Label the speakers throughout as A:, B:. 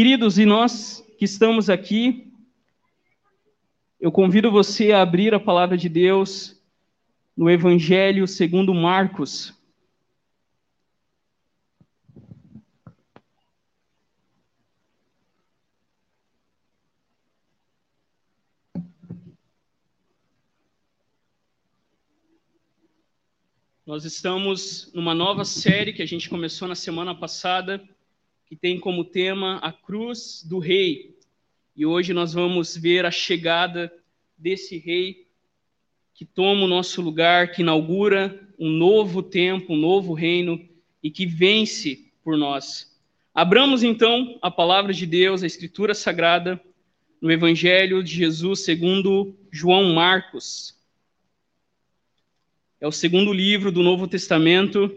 A: Queridos, e nós que estamos aqui, eu convido você a abrir a palavra de Deus no Evangelho segundo Marcos. Nós estamos numa nova série que a gente começou na semana passada, que tem como tema a cruz do rei. E hoje nós vamos ver a chegada desse rei que toma o nosso lugar, que inaugura um novo tempo, um novo reino e que vence por nós. Abramos então a palavra de Deus, a Escritura Sagrada, no Evangelho de Jesus segundo João Marcos. É o segundo livro do Novo Testamento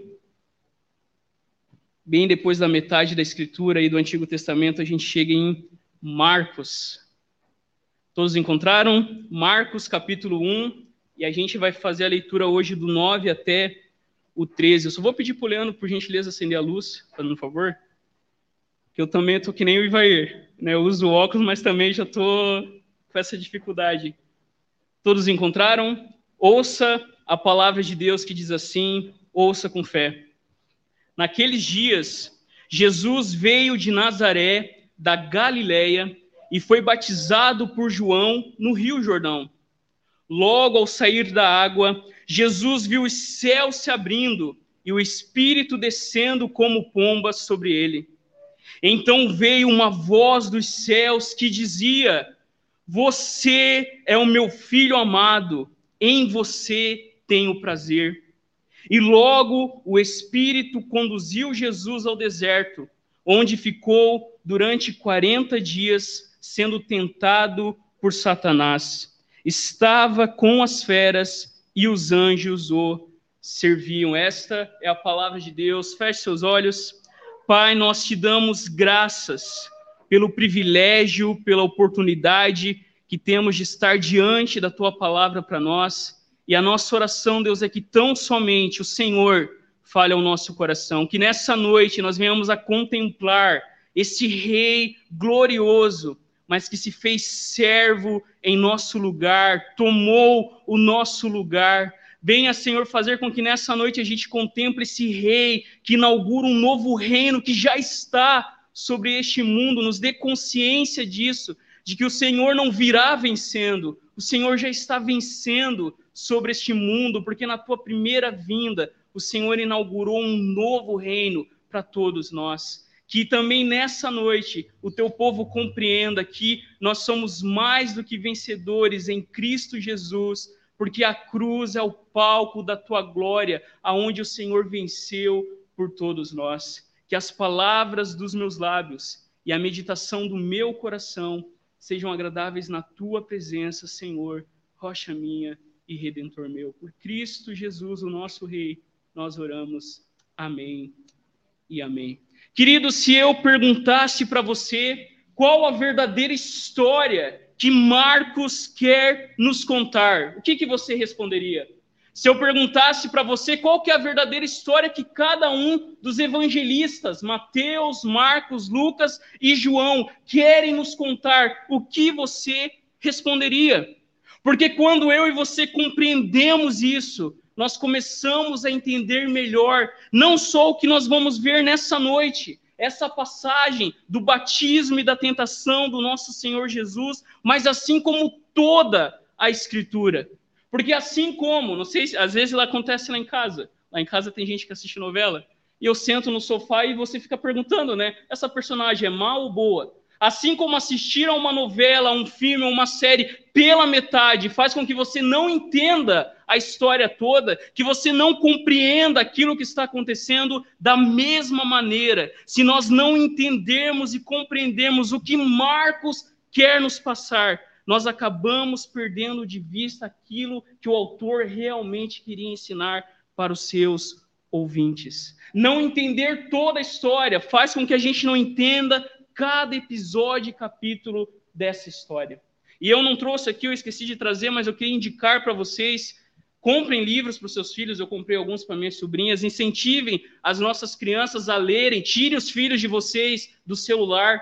A: bem depois da metade da escritura e do Antigo Testamento, a gente chega em Marcos. Todos encontraram? Marcos, capítulo 1, e a gente vai fazer a leitura hoje do 9 até o 13. Eu só vou pedir para o Leandro, por gentileza, acender a luz, fazendo um favor. Que eu também estou que nem o Ivair. Né? Eu uso óculos, mas também já estou com essa dificuldade. Todos encontraram? Ouça a palavra de Deus que diz assim: ouça com fé. Naqueles dias, Jesus veio de Nazaré, da Galiléia, e foi batizado por João no Rio Jordão. Logo ao sair da água, Jesus viu os céus se abrindo e o Espírito descendo como pomba sobre ele. Então veio uma voz dos céus que dizia: Você é o meu filho amado, em você tenho prazer. E logo o Espírito conduziu Jesus ao deserto, onde ficou durante 40 dias sendo tentado por Satanás. Estava com as feras e os anjos o serviam. Esta é a palavra de Deus. Feche seus olhos. Pai, nós te damos graças pelo privilégio, pela oportunidade que temos de estar diante da tua palavra para nós. E a nossa oração, Deus, é que tão somente o Senhor fale ao nosso coração, que nessa noite nós venhamos a contemplar esse Rei glorioso, mas que se fez servo em nosso lugar, tomou o nosso lugar. Venha, Senhor, fazer com que nessa noite a gente contemple esse Rei que inaugura um novo reino que já está sobre este mundo, nos dê consciência disso, de que o Senhor não virá vencendo, o Senhor já está vencendo sobre este mundo, porque na tua primeira vinda o Senhor inaugurou um novo reino para todos nós. Que também nessa noite o teu povo compreenda que nós somos mais do que vencedores em Cristo Jesus, porque a cruz é o palco da tua glória, aonde o Senhor venceu por todos nós. Que as palavras dos meus lábios e a meditação do meu coração sejam agradáveis na tua presença, Senhor, rocha minha e redentor meu. Por Cristo Jesus, o nosso Rei, nós oramos. Amém e amém. Querido, se eu perguntasse para você qual a verdadeira história que Marcos quer nos contar, o que, que você responderia? Se eu perguntasse para você qual que é a verdadeira história que cada um dos evangelistas, Mateus, Marcos, Lucas e João, querem nos contar, o que você responderia? Porque quando eu e você compreendemos isso, nós começamos a entender melhor não só o que nós vamos ver nessa noite, essa passagem do batismo e da tentação do nosso Senhor Jesus, mas assim como toda a Escritura. Porque assim como, não sei se às vezes ela acontece lá em casa, lá em casa tem gente que assiste novela, e eu sento no sofá e você fica perguntando, né? Essa personagem é má ou boa? Assim como assistir a uma novela, um filme, uma série pela metade faz com que você não entenda a história toda, que você não compreenda aquilo que está acontecendo da mesma maneira, se nós não entendermos e compreendermos o que Marcos quer nos passar, nós acabamos perdendo de vista aquilo que o autor realmente queria ensinar para os seus ouvintes. Não entender toda a história faz com que a gente não entenda cada episódio e capítulo dessa história. E eu não trouxe aqui, eu esqueci de trazer, mas eu queria indicar para vocês. Comprem livros para os seus filhos, eu comprei alguns para minhas sobrinhas. Incentivem as nossas crianças a lerem, tirem os filhos de vocês do celular.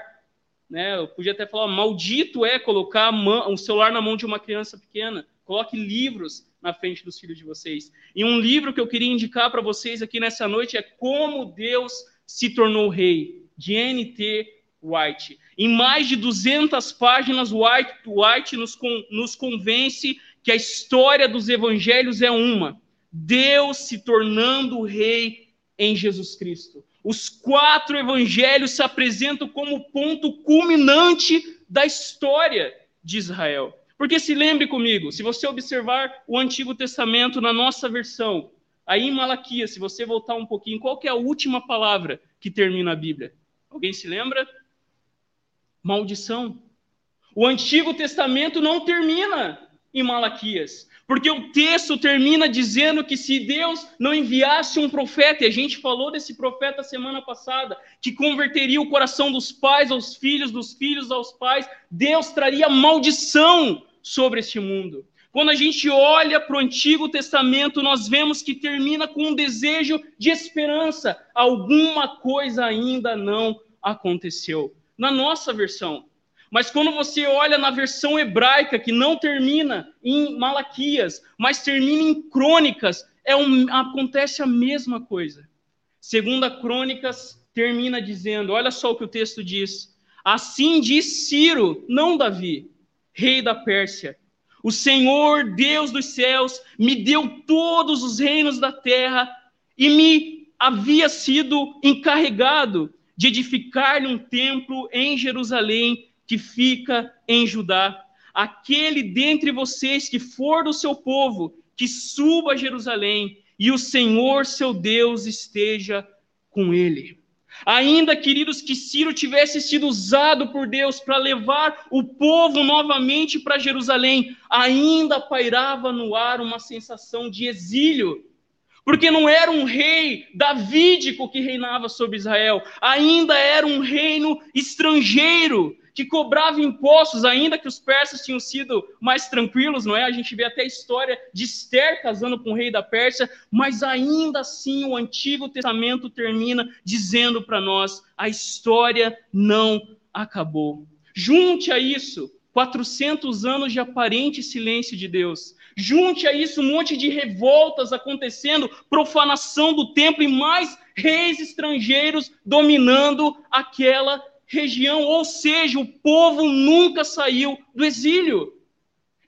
A: né? Eu podia até falar, maldito é colocar um celular na mão de uma criança pequena. Coloque livros na frente dos filhos de vocês. E um livro que eu queria indicar para vocês aqui nessa noite é Como Deus se tornou rei, de N.T. White. Em mais de 200 páginas, White, White nos, nos convence que a história dos evangelhos é uma: Deus se tornando rei em Jesus Cristo. Os quatro evangelhos se apresentam como ponto culminante da história de Israel. Porque se lembre comigo, se você observar o Antigo Testamento na nossa versão, aí em Malaquias, se você voltar um pouquinho, qual é a última palavra que termina a Bíblia? Alguém se lembra? Maldição. O Antigo Testamento não termina em Malaquias. Porque o texto termina dizendo que se Deus não enviasse um profeta, e a gente falou desse profeta semana passada, que converteria o coração dos pais aos filhos, dos filhos aos pais, Deus traria maldição sobre este mundo. Quando a gente olha para o Antigo Testamento, nós vemos que termina com um desejo de esperança. Alguma coisa ainda não aconteceu. Na nossa versão, mas quando você olha na versão hebraica, que não termina em Malaquias, mas termina em Crônicas, é um, acontece a mesma coisa. Segunda Crônicas termina dizendo, olha só o que o texto diz. Assim diz Ciro, não Davi, rei da Pérsia. O Senhor, Deus dos céus, me deu todos os reinos da terra e me havia sido encarregado de edificar-lhe um templo em Jerusalém que fica em Judá. Aquele dentre vocês que for do seu povo, que suba a Jerusalém, e o Senhor seu Deus esteja com ele. Ainda, queridos, que Ciro tivesse sido usado por Deus para levar o povo novamente para Jerusalém, ainda pairava no ar uma sensação de exílio, porque não era um rei davídico que reinava sobre Israel, ainda era um reino estrangeiro que cobrava impostos, ainda que os persas tinham sido mais tranquilos, não é? A gente vê até a história de Esther casando com o rei da Pérsia, mas ainda assim o Antigo Testamento termina dizendo para nós: a história não acabou. Junte a isso 400 anos de aparente silêncio de Deus. Junte a isso um monte de revoltas acontecendo, profanação do templo e mais reis estrangeiros dominando aquela região, ou seja, o povo nunca saiu do exílio.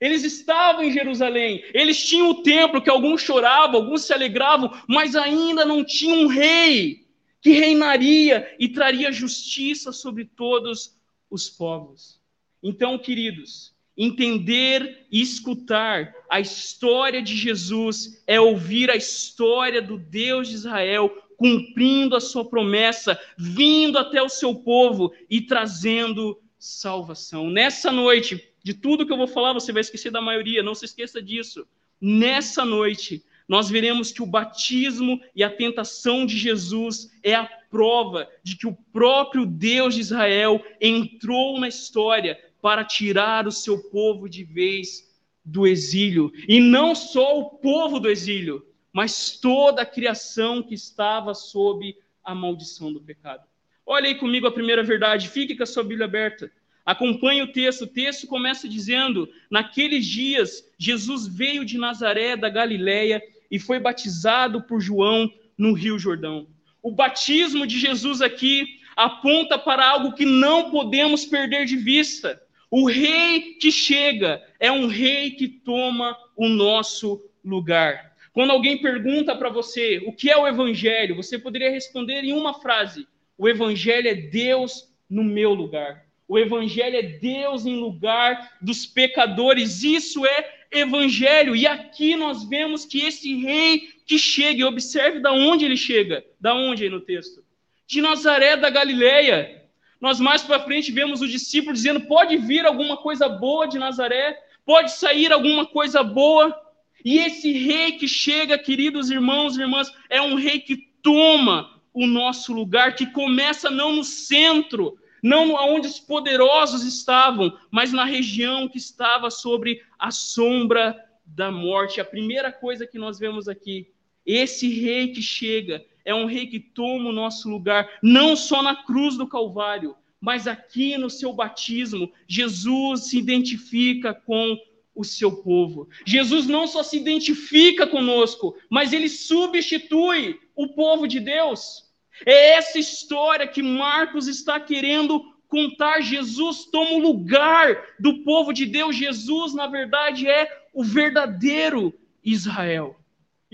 A: Eles estavam em Jerusalém, eles tinham o templo que alguns choravam, alguns se alegravam, mas ainda não tinha um rei que reinaria e traria justiça sobre todos os povos. Então, queridos, entender e escutar a história de Jesus é ouvir a história do Deus de Israel cumprindo a sua promessa, vindo até o seu povo e trazendo salvação. Nessa noite, de tudo que eu vou falar, você vai esquecer da maioria, não se esqueça disso. Nessa noite, nós veremos que o batismo e a tentação de Jesus é a prova de que o próprio Deus de Israel entrou na história para tirar o seu povo de vez do exílio. E não só o povo do exílio, mas toda a criação que estava sob a maldição do pecado. Olha aí comigo a primeira verdade, fique com a sua Bíblia aberta. Acompanhe o texto. O texto começa dizendo: Naqueles dias, Jesus veio de Nazaré da Galiléia e foi batizado por João no Rio Jordão. O batismo de Jesus aqui aponta para algo que não podemos perder de vista. O rei que chega é um rei que toma o nosso lugar. Quando alguém pergunta para você o que é o evangelho, você poderia responder em uma frase: o evangelho é Deus no meu lugar. O evangelho é Deus em lugar dos pecadores. Isso é evangelho. E aqui nós vemos que esse rei que chega, e observe da onde ele chega. Da onde aí no texto? De Nazaré da Galileia. Nós mais para frente vemos o discípulo dizendo: pode vir alguma coisa boa de Nazaré, pode sair alguma coisa boa. E esse rei que chega, queridos irmãos e irmãs, é um rei que toma o nosso lugar, que começa não no centro, não onde os poderosos estavam, mas na região que estava sobre a sombra da morte. A primeira coisa que nós vemos aqui, esse rei que chega, é um rei que toma o nosso lugar, não só na cruz do Calvário, mas aqui no seu batismo, Jesus se identifica com o seu povo. Jesus não só se identifica conosco, mas ele substitui o povo de Deus. É essa história que Marcos está querendo contar. Jesus toma o lugar do povo de Deus. Jesus, na verdade, é o verdadeiro Israel.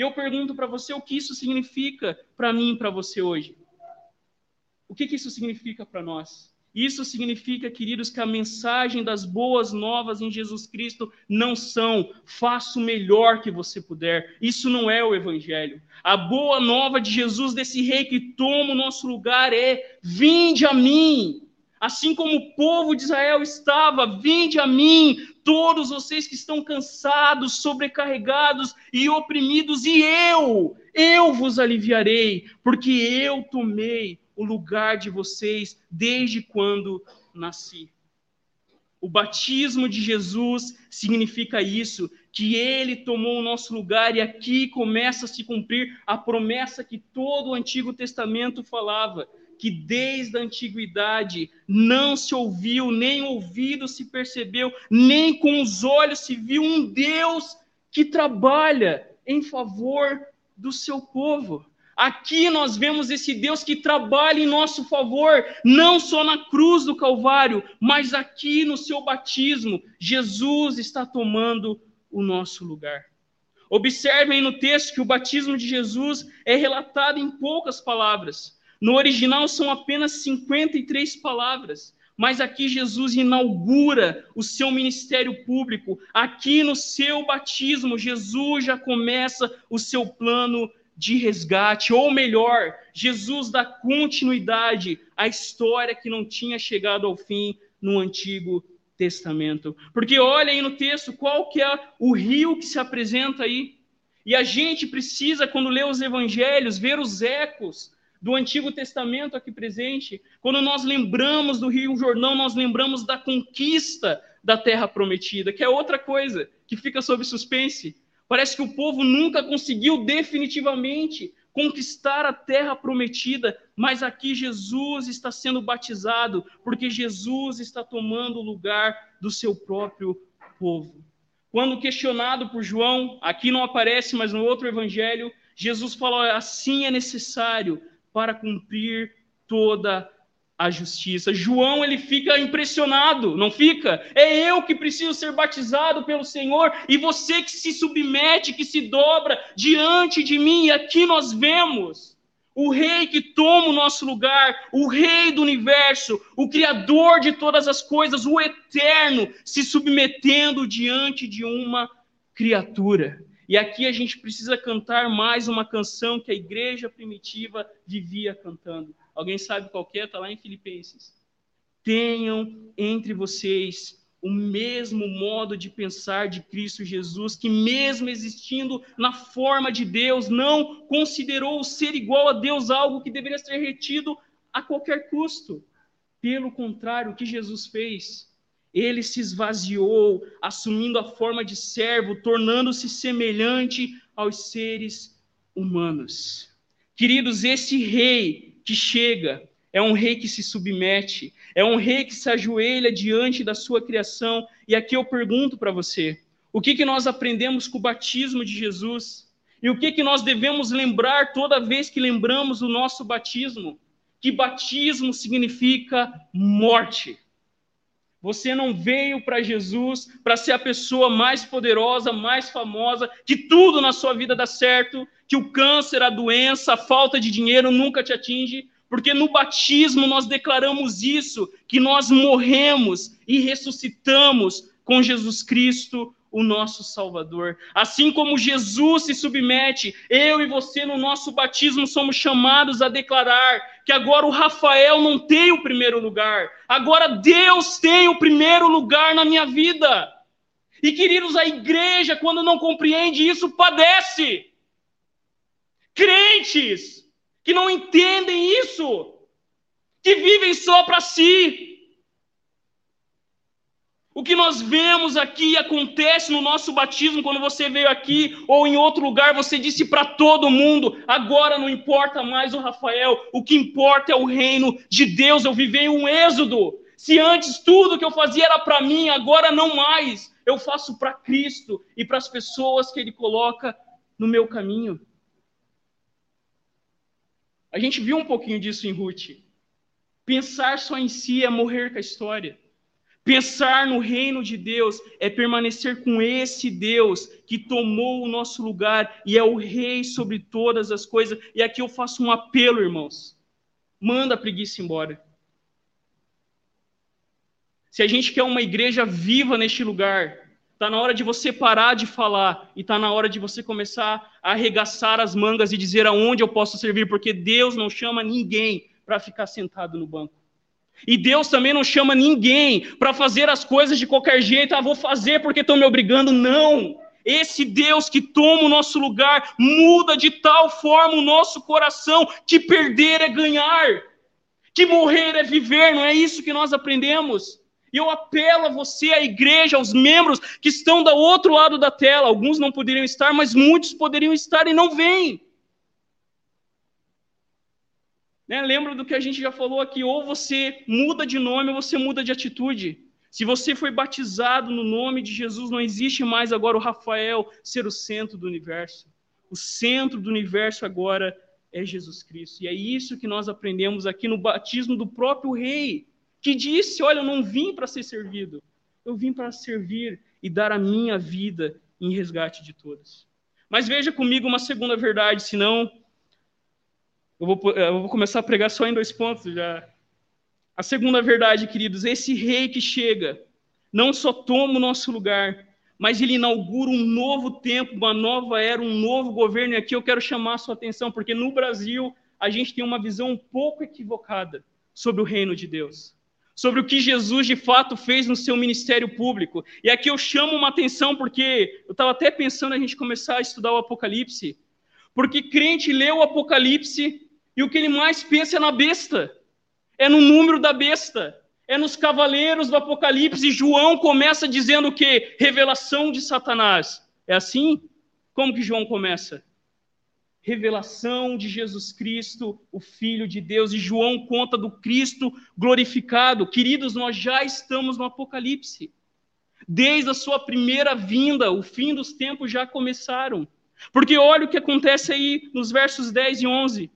A: E eu pergunto para você o que isso significa para mim e para você hoje. O que, que isso significa para nós? Isso significa, queridos, que a mensagem das boas novas em Jesus Cristo não são faça o melhor que você puder. Isso não é o evangelho. A boa nova de Jesus, desse rei que toma o nosso lugar, é: vinde a mim. Assim como o povo de Israel estava, vinde a mim, todos vocês que estão cansados, sobrecarregados e oprimidos, e eu, eu vos aliviarei, porque eu tomei o lugar de vocês desde quando nasci. O batismo de Jesus significa isso, que ele tomou o nosso lugar e aqui começa a se cumprir a promessa que todo o Antigo Testamento falava, que desde a antiguidade não se ouviu, nem ouvido se percebeu, nem com os olhos se viu um Deus que trabalha em favor do seu povo. Aqui nós vemos esse Deus que trabalha em nosso favor, não só na cruz do Calvário, mas aqui no seu batismo, Jesus está tomando o nosso lugar. Observem no texto que o batismo de Jesus é relatado em poucas palavras. No original são apenas 53 palavras, mas aqui Jesus inaugura o seu ministério público. Aqui no seu batismo, Jesus já começa o seu plano de resgate, ou melhor, Jesus dá continuidade à história que não tinha chegado ao fim no Antigo Testamento. Porque olha aí no texto qual que é o rio que se apresenta aí. E a gente precisa, quando lê os evangelhos, ver os ecos do Antigo Testamento aqui presente. Quando nós lembramos do Rio Jordão, nós lembramos da conquista da terra prometida, que é outra coisa que fica sob suspense. Parece que o povo nunca conseguiu definitivamente conquistar a terra prometida, mas aqui Jesus está sendo batizado, porque Jesus está tomando o lugar do seu próprio povo. Quando questionado por João, aqui não aparece, mas no outro evangelho, Jesus falou: assim é necessário para cumprir toda a justiça. João ele fica impressionado, não fica? É eu que preciso ser batizado pelo Senhor e você que se submete, que se dobra diante de mim. E aqui nós vemos o rei que toma o nosso lugar, o rei do universo, o criador de todas as coisas, o eterno, se submetendo diante de uma criatura. E aqui a gente precisa cantar mais uma canção que a igreja primitiva vivia cantando. Alguém sabe qual é? Está lá em Filipenses. Tenham entre vocês o mesmo modo de pensar de Cristo Jesus, que, mesmo existindo na forma de Deus, não considerou ser igual a Deus algo que deveria ser retido a qualquer custo. Pelo contrário, o que Jesus fez? Ele se esvaziou, assumindo a forma de servo, tornando-se semelhante aos seres humanos. Queridos, esse rei que chega, é um rei que se submete, é um rei que se ajoelha diante da sua criação. E aqui eu pergunto para você: o que, que nós aprendemos com o batismo de Jesus? E o que, que nós devemos lembrar toda vez que lembramos o nosso batismo? Que batismo significa morte. Você não veio para Jesus para ser a pessoa mais poderosa, mais famosa, que tudo na sua vida dá certo, que o câncer, a doença, a falta de dinheiro nunca te atinge, porque no batismo nós declaramos isso, que nós morremos e ressuscitamos com Jesus Cristo, o nosso Salvador. Assim como Jesus se submete, eu e você no nosso batismo somos chamados a declarar que agora o Rafael não tem o primeiro lugar, agora Deus tem o primeiro lugar na minha vida. E queridos, a igreja, quando não compreende isso, padece. Crentes que não entendem isso, que vivem só para si, O que nós vemos aqui acontece no nosso batismo, quando você veio aqui ou em outro lugar, você disse para todo mundo: agora não importa mais o Rafael, o que importa é o reino de Deus. Eu vivei um êxodo. Se antes tudo que eu fazia era para mim, agora não mais. Eu faço para Cristo e para as pessoas que Ele coloca no meu caminho. A gente viu um pouquinho disso em Ruth. Pensar só em si é morrer com a história. Pensar no reino de Deus é permanecer com esse Deus que tomou o nosso lugar e é o rei sobre todas as coisas. E aqui eu faço um apelo, irmãos. Manda a preguiça embora. Se a gente quer uma igreja viva neste lugar, está na hora de você parar de falar e está na hora de você começar a arregaçar as mangas e dizer aonde eu posso servir, porque Deus não chama ninguém para ficar sentado no banco. E Deus também não chama ninguém para fazer as coisas de qualquer jeito, ah, vou fazer porque estão me obrigando. Não! Esse Deus que toma o nosso lugar muda de tal forma o nosso coração que perder é ganhar, que morrer é viver, não é isso que nós aprendemos? E eu apelo a você, a igreja, aos membros que estão do outro lado da tela. Alguns não poderiam estar, mas muitos poderiam estar e não vêm. Né? Lembra do que a gente já falou aqui: ou você muda de nome ou você muda de atitude. Se você foi batizado no nome de Jesus, não existe mais agora o Rafael ser o centro do universo. O centro do universo agora é Jesus Cristo. E é isso que nós aprendemos aqui no batismo do próprio Rei, que disse: Olha, eu não vim para ser servido, eu vim para servir e dar a minha vida em resgate de todos. Mas veja comigo uma segunda verdade, senão eu vou, eu vou começar a pregar só em dois pontos já. A segunda verdade, queridos, esse rei que chega não só toma o nosso lugar, mas ele inaugura um novo tempo, uma nova era, um novo governo. E aqui eu quero chamar a sua atenção, porque no Brasil a gente tem uma visão um pouco equivocada sobre o reino de Deus, sobre o que Jesus de fato fez no seu ministério público. E aqui eu chamo uma atenção, porque eu estava até pensando a gente começar a estudar o Apocalipse, porque crente lê o Apocalipse e o que ele mais pensa é na besta, é no número da besta, é nos cavaleiros do Apocalipse. E João começa dizendo o quê? Revelação de Satanás. É assim? Como que João começa? Revelação de Jesus Cristo, o Filho de Deus. E João conta do Cristo glorificado. Queridos, nós já estamos no Apocalipse. Desde a sua primeira vinda, o fim dos tempos já começaram. Porque olha o que acontece aí nos versos 10 e 11.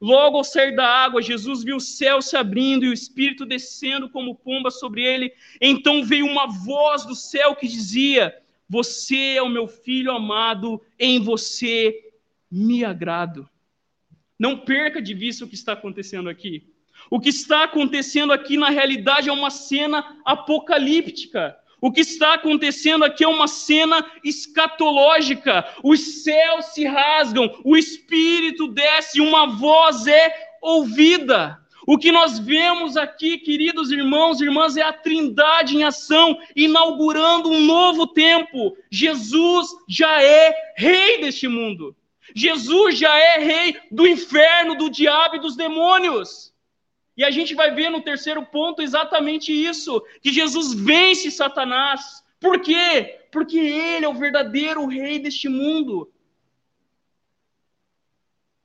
A: Logo ao sair da água, Jesus viu o céu se abrindo e o Espírito descendo como pomba sobre ele. Então veio uma voz do céu que dizia: Você é o meu filho amado, em você me agrado. Não perca de vista o que está acontecendo aqui. O que está acontecendo aqui, na realidade, é uma cena apocalíptica. O que está acontecendo aqui é uma cena escatológica. Os céus se rasgam, o Espírito desce, uma voz é ouvida. O que nós vemos aqui, queridos irmãos e irmãs, é a Trindade em ação, inaugurando um novo tempo. Jesus já é rei deste mundo. Jesus já é rei do inferno, do diabo e dos demônios. E a gente vai ver no terceiro ponto exatamente isso: que Jesus vence Satanás. Por quê? Porque ele é o verdadeiro rei deste mundo.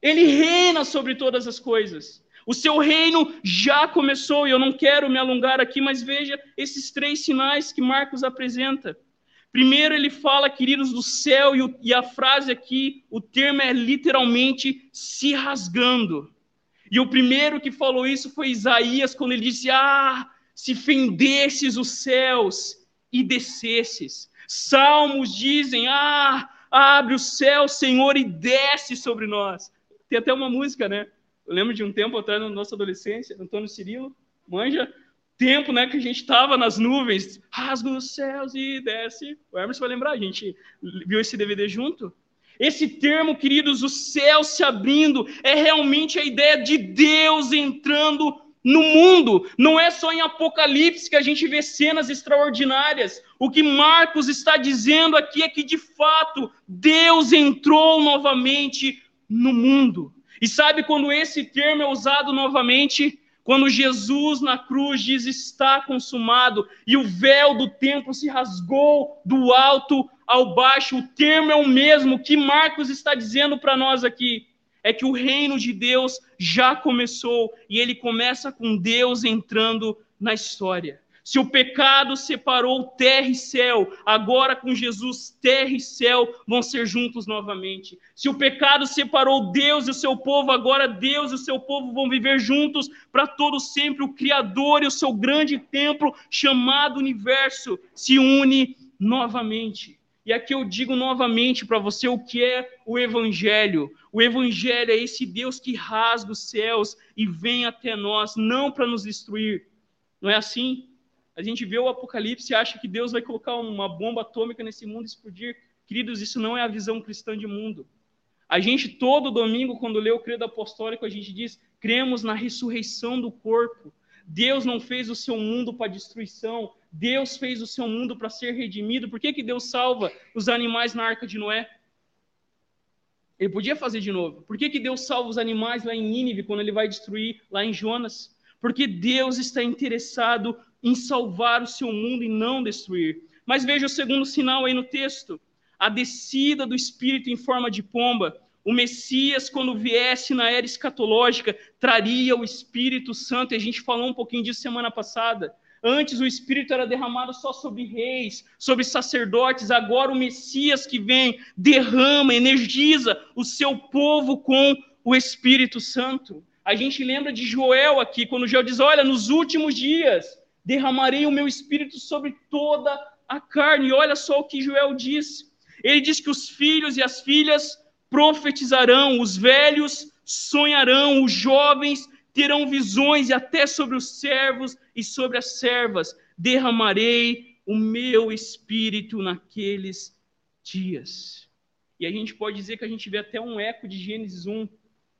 A: Ele reina sobre todas as coisas. O seu reino já começou, e eu não quero me alongar aqui, mas veja esses três sinais que Marcos apresenta. Primeiro, ele fala, queridos, do céu, e, a frase aqui, o termo é literalmente se rasgando. E o primeiro que falou isso foi Isaías, quando ele disse: Ah, se fendesses os céus e descesses. Salmos dizem: Ah, abre o céu, Senhor, e desce sobre nós. Tem até uma música, né? Eu lembro de um tempo atrás, na nossa adolescência, Antônio Cirilo, manja, tempo né, que a gente estava nas nuvens, rasga os céus e desce. O Hermes vai lembrar, a gente viu esse DVD junto. Esse termo, queridos, o céu se abrindo, é realmente a ideia de Deus entrando no mundo. Não é só em Apocalipse que a gente vê cenas extraordinárias. O que Marcos está dizendo aqui é que, de fato, Deus entrou novamente no mundo. E sabe quando esse termo é usado novamente? Quando Jesus na cruz diz está consumado e o véu do templo se rasgou do alto ao baixo, o termo é o mesmo que Marcos está dizendo para nós aqui. É que o reino de Deus já começou e ele começa com Deus entrando na história. Se o pecado separou terra e céu, agora com Jesus, terra e céu vão ser juntos novamente. Se o pecado separou Deus e o seu povo, agora Deus e o seu povo vão viver juntos para todo sempre. O Criador e o seu grande templo, chamado universo, se une novamente. E aqui eu digo novamente para você o que é o Evangelho. O Evangelho é esse Deus que rasga os céus e vem até nós, não para nos destruir. Não é assim? A gente vê o Apocalipse e acha que Deus vai colocar uma bomba atômica nesse mundo e explodir. Queridos, isso não é a visão cristã de mundo. A gente, todo domingo, quando lê o credo apostólico, a gente diz: cremos na ressurreição do corpo. Deus não fez o seu mundo para destruição, Deus fez o seu mundo para ser redimido. Por que, que Deus salva os animais na arca de Noé? Ele podia fazer de novo. Por que, que Deus salva os animais lá em Nínive, quando ele vai destruir lá em Jonas? Porque Deus está interessado em salvar o seu mundo e não destruir. Mas veja o segundo sinal aí no texto: a descida do Espírito em forma de pomba. O Messias, quando viesse na era escatológica, traria o Espírito Santo, e a gente falou um pouquinho disso semana passada. Antes o Espírito era derramado só sobre reis, sobre sacerdotes, agora o Messias que vem derrama, energiza o seu povo com o Espírito Santo. A gente lembra de Joel aqui, quando Joel diz: Olha, nos últimos dias derramarei o meu espírito sobre toda a carne. E olha só o que Joel diz. Ele diz que os filhos e as filhas profetizarão, os velhos sonharão, os jovens terão visões, e até sobre os servos e sobre as servas derramarei o meu espírito naqueles dias. E a gente pode dizer que a gente vê até um eco de Gênesis 1,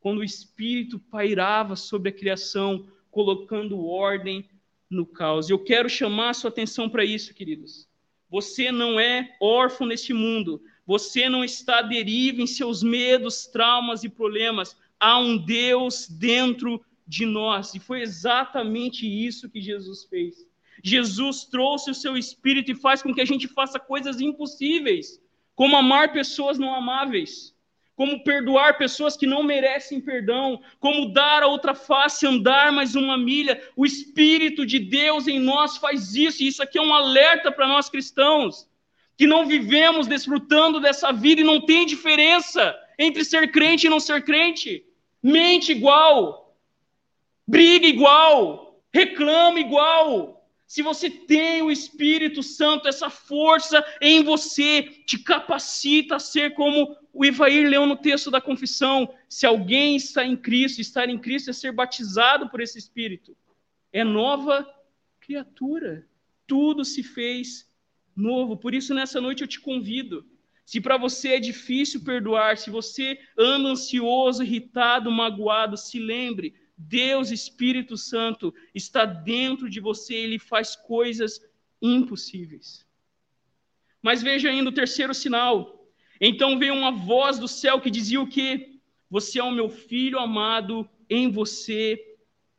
A: quando o espírito pairava sobre a criação, colocando ordem no caos. Eu quero chamar a sua atenção para isso, queridos. Você não é órfão neste mundo. Você não está à deriva em seus medos, traumas e problemas. Há um Deus dentro de nós. E foi exatamente isso que Jesus fez. Jesus trouxe o seu espírito e faz com que a gente faça coisas impossíveis, como amar pessoas não amáveis como perdoar pessoas que não merecem perdão, como dar a outra face, andar mais uma milha. O Espírito de Deus em nós faz isso, e isso aqui é um alerta para nós cristãos, que não vivemos desfrutando dessa vida e não tem diferença entre ser crente e não ser crente. Mente igual, briga igual, reclama igual, se você tem o Espírito Santo, essa força em você te capacita a ser como o Ivair leu no texto da confissão. Se alguém está em Cristo, estar em Cristo é ser batizado por esse Espírito. É nova criatura. Tudo se fez novo. Por isso, nessa noite eu te convido. Se para você é difícil perdoar, se você anda ansioso, irritado, magoado, se lembre Deus, Espírito Santo, está dentro de você, ele faz coisas impossíveis. Mas veja ainda o terceiro sinal. Então veio uma voz do céu que dizia o que? Você é o meu filho amado, em você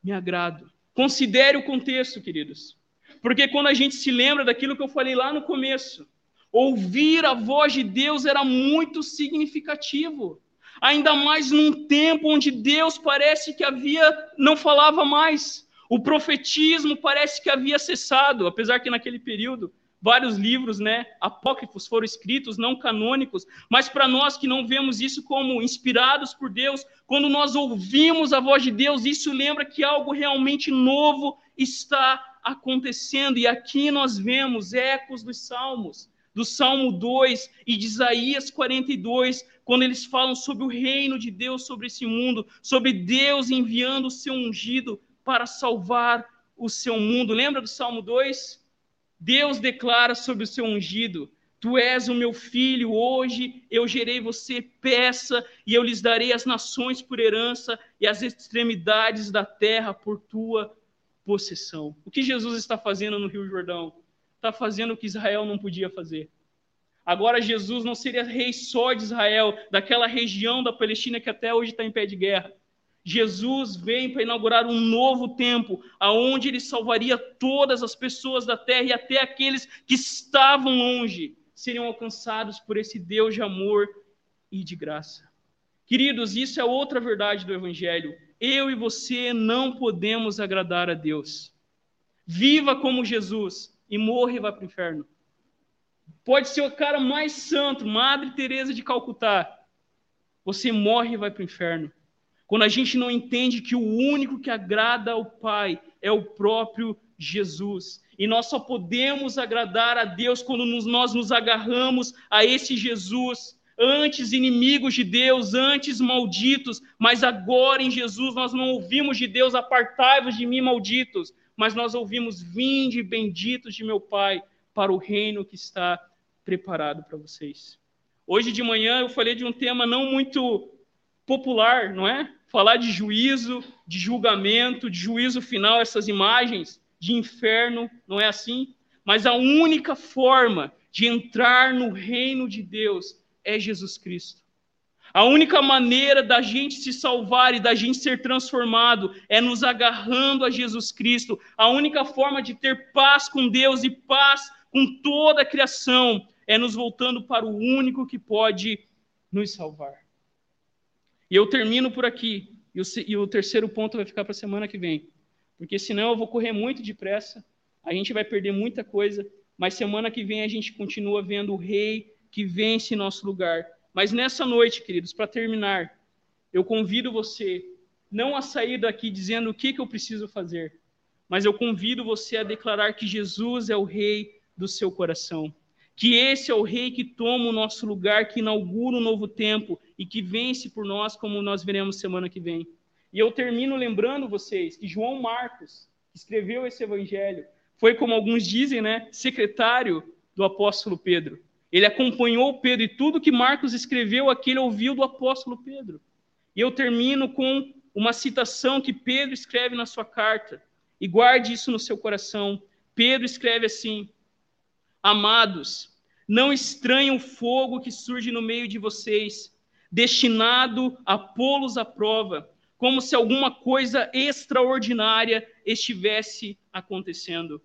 A: me agrado. Considere o contexto, queridos. Porque quando a gente se lembra daquilo que eu falei lá no começo, ouvir a voz de Deus era muito significativo ainda mais num tempo onde Deus parece que havia não falava mais. O profetismo parece que havia cessado, apesar que naquele período vários livros, né, apócrifos foram escritos, não canônicos, mas para nós que não vemos isso como inspirados por Deus, quando nós ouvimos a voz de Deus, isso lembra que algo realmente novo está acontecendo, e aqui nós vemos ecos dos salmos, do Salmo 2 e de Isaías 42, quando eles falam sobre o reino de Deus sobre esse mundo, sobre Deus enviando o seu ungido para salvar o seu mundo. Lembra do Salmo 2? Deus declara sobre o seu ungido: Tu és o meu filho, hoje eu gerei você, peça, e eu lhes darei as nações por herança e as extremidades da terra por tua possessão. O que Jesus está fazendo no Rio Jordão? Está fazendo o que Israel não podia fazer. Agora Jesus não seria rei só de Israel, daquela região da Palestina que até hoje está em pé de guerra. Jesus vem para inaugurar um novo tempo, aonde ele salvaria todas as pessoas da terra e até aqueles que estavam longe seriam alcançados por esse Deus de amor e de graça. Queridos, isso é outra verdade do evangelho. Eu e você não podemos agradar a Deus. Viva como Jesus e morra e vá para o inferno. Pode ser o cara mais santo, Madre Teresa de Calcutá. Você morre e vai para o inferno. Quando a gente não entende que o único que agrada ao Pai é o próprio Jesus. E nós só podemos agradar a Deus quando nós nos agarramos a esse Jesus. Antes inimigos de Deus, antes malditos, mas agora em Jesus nós não ouvimos de Deus, apartai-vos de mim, malditos, mas nós ouvimos, vinde benditos de meu Pai, para o reino que está preparado para vocês. Hoje de manhã eu falei de um tema não muito popular, não é? falar de juízo, de julgamento, de juízo final, essas imagens de inferno, não é assim? Mas a única forma de entrar no reino de Deus é Jesus Cristo. A única maneira da gente se salvar e da gente ser transformado é nos agarrando a Jesus Cristo. A única forma de ter paz com Deus e paz com toda a criação é nos voltando para o único que pode nos salvar. E eu termino por aqui. E o, e o terceiro ponto vai ficar para a semana que vem. Porque senão eu vou correr muito depressa, a gente vai perder muita coisa, mas semana que vem a gente continua vendo o rei que vence em nosso lugar. Mas nessa noite, queridos, para terminar, eu convido você não a sair daqui dizendo o que, que eu preciso fazer, mas eu convido você a declarar que Jesus é o rei do seu coração que esse é o rei que toma o nosso lugar, que inaugura um novo tempo e que vence por nós, como nós veremos semana que vem. E eu termino lembrando vocês que João Marcos, que escreveu esse evangelho, foi, como alguns dizem, né, secretário do apóstolo Pedro. Ele acompanhou Pedro e tudo que Marcos escreveu aqui ele ouviu do apóstolo Pedro. E eu termino com uma citação que Pedro escreve na sua carta. E guarde isso no seu coração. Pedro escreve assim: Amados, não estranhem o fogo que surge no meio de vocês, destinado a pô-los à prova, como se alguma coisa extraordinária estivesse acontecendo.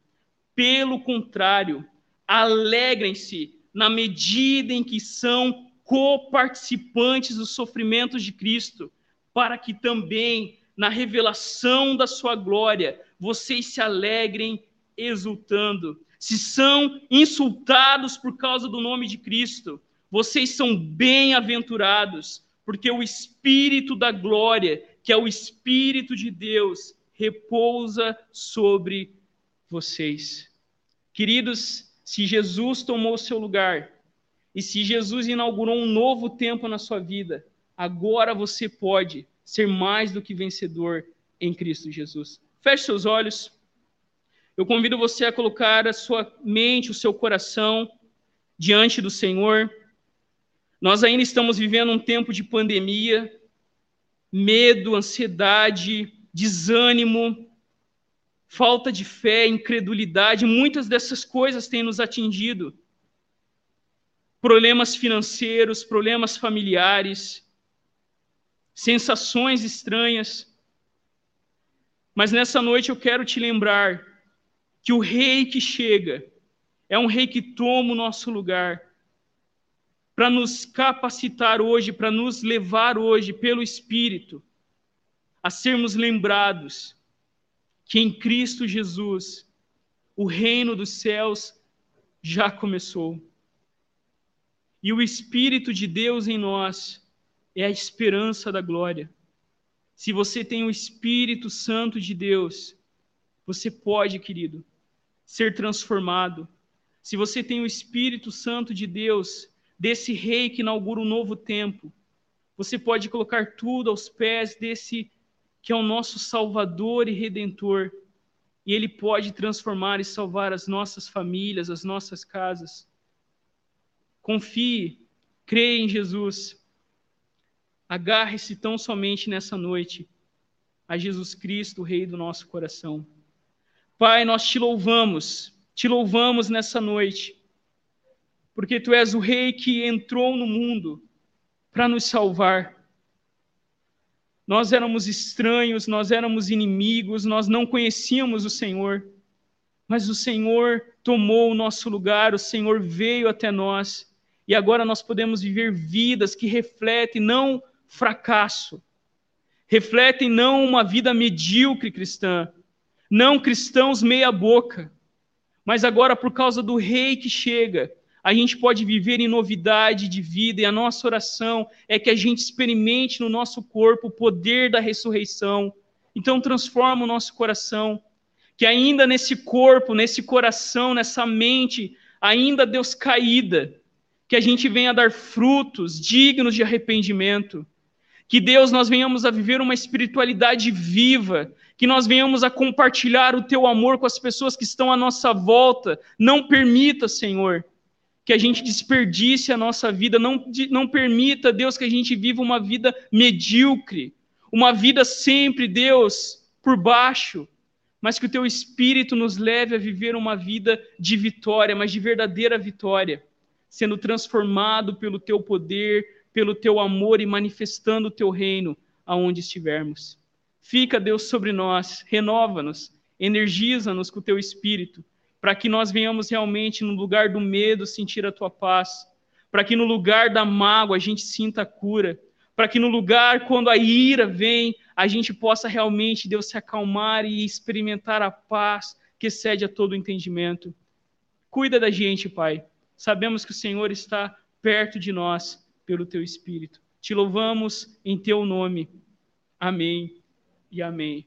A: Pelo contrário, alegrem-se na medida em que são coparticipantes dos sofrimentos de Cristo, para que também na revelação da sua glória vocês se alegrem exultando se são insultados por causa do nome de Cristo, vocês são bem-aventurados, porque o Espírito da glória, que é o Espírito de Deus, repousa sobre vocês. Queridos, se Jesus tomou o seu lugar e se Jesus inaugurou um novo tempo na sua vida, agora você pode ser mais do que vencedor em Cristo Jesus. Feche seus olhos. Eu convido você a colocar a sua mente, o seu coração diante do Senhor. Nós ainda estamos vivendo um tempo de pandemia, medo, ansiedade, desânimo, falta de fé, incredulidade, muitas dessas coisas têm nos atingido. Problemas financeiros, problemas familiares, sensações estranhas. Mas nessa noite eu quero te lembrar que o rei que chega é um rei que toma o nosso lugar para nos capacitar hoje, para nos levar hoje pelo Espírito a sermos lembrados que em Cristo Jesus o reino dos céus já começou. E o Espírito de Deus em nós é a esperança da glória. Se você tem o Espírito Santo de Deus, você pode, querido, ser transformado. Se você tem o Espírito Santo de Deus, desse rei que inaugura um novo tempo, você pode colocar tudo aos pés desse que é o nosso Salvador e Redentor, e ele pode transformar e salvar as nossas famílias, as nossas casas. Confie, creia em Jesus. Agarre-se tão somente nessa noite a Jesus Cristo, Rei do nosso coração. Pai, nós te louvamos, te louvamos nessa noite, porque tu és o Rei que entrou no mundo para nos salvar. Nós éramos estranhos, nós éramos inimigos, nós não conhecíamos o Senhor. Mas o Senhor tomou o nosso lugar, o Senhor veio até nós. E agora nós podemos viver vidas que refletem não fracasso, refletem não uma vida medíocre cristã, não cristãos meia-boca, mas agora, por causa do Rei que chega, a gente pode viver em novidade de vida, e a nossa oração é que a gente experimente no nosso corpo o poder da ressurreição. Então, transforma o nosso coração, que ainda nesse corpo, nesse coração, nessa mente, ainda Deus caída, que a gente venha dar frutos dignos de arrependimento. Que Deus, nós venhamos a viver uma espiritualidade viva, que nós venhamos a compartilhar o teu amor com as pessoas que estão à nossa volta. Não permita, Senhor, que a gente desperdice a nossa vida, não, não permita, Deus, que a gente viva uma vida medíocre, uma vida sempre, Deus, por baixo, mas que o teu Espírito nos leve a viver uma vida de vitória, mas de verdadeira vitória, sendo transformado pelo teu poder, pelo teu amor e manifestando o teu reino aonde estivermos. Fica, Deus, sobre nós, renova-nos, energiza-nos com o teu Espírito para que nós venhamos realmente no lugar do medo sentir a tua paz, para que no lugar da mágoa a gente sinta a cura, para que no lugar quando a ira vem, a gente possa realmente, Deus, se acalmar e experimentar a paz que excede a todo entendimento. Cuida da gente, Pai. Sabemos que o Senhor está perto de nós pelo teu Espírito. Te louvamos em teu nome. Amém e amém.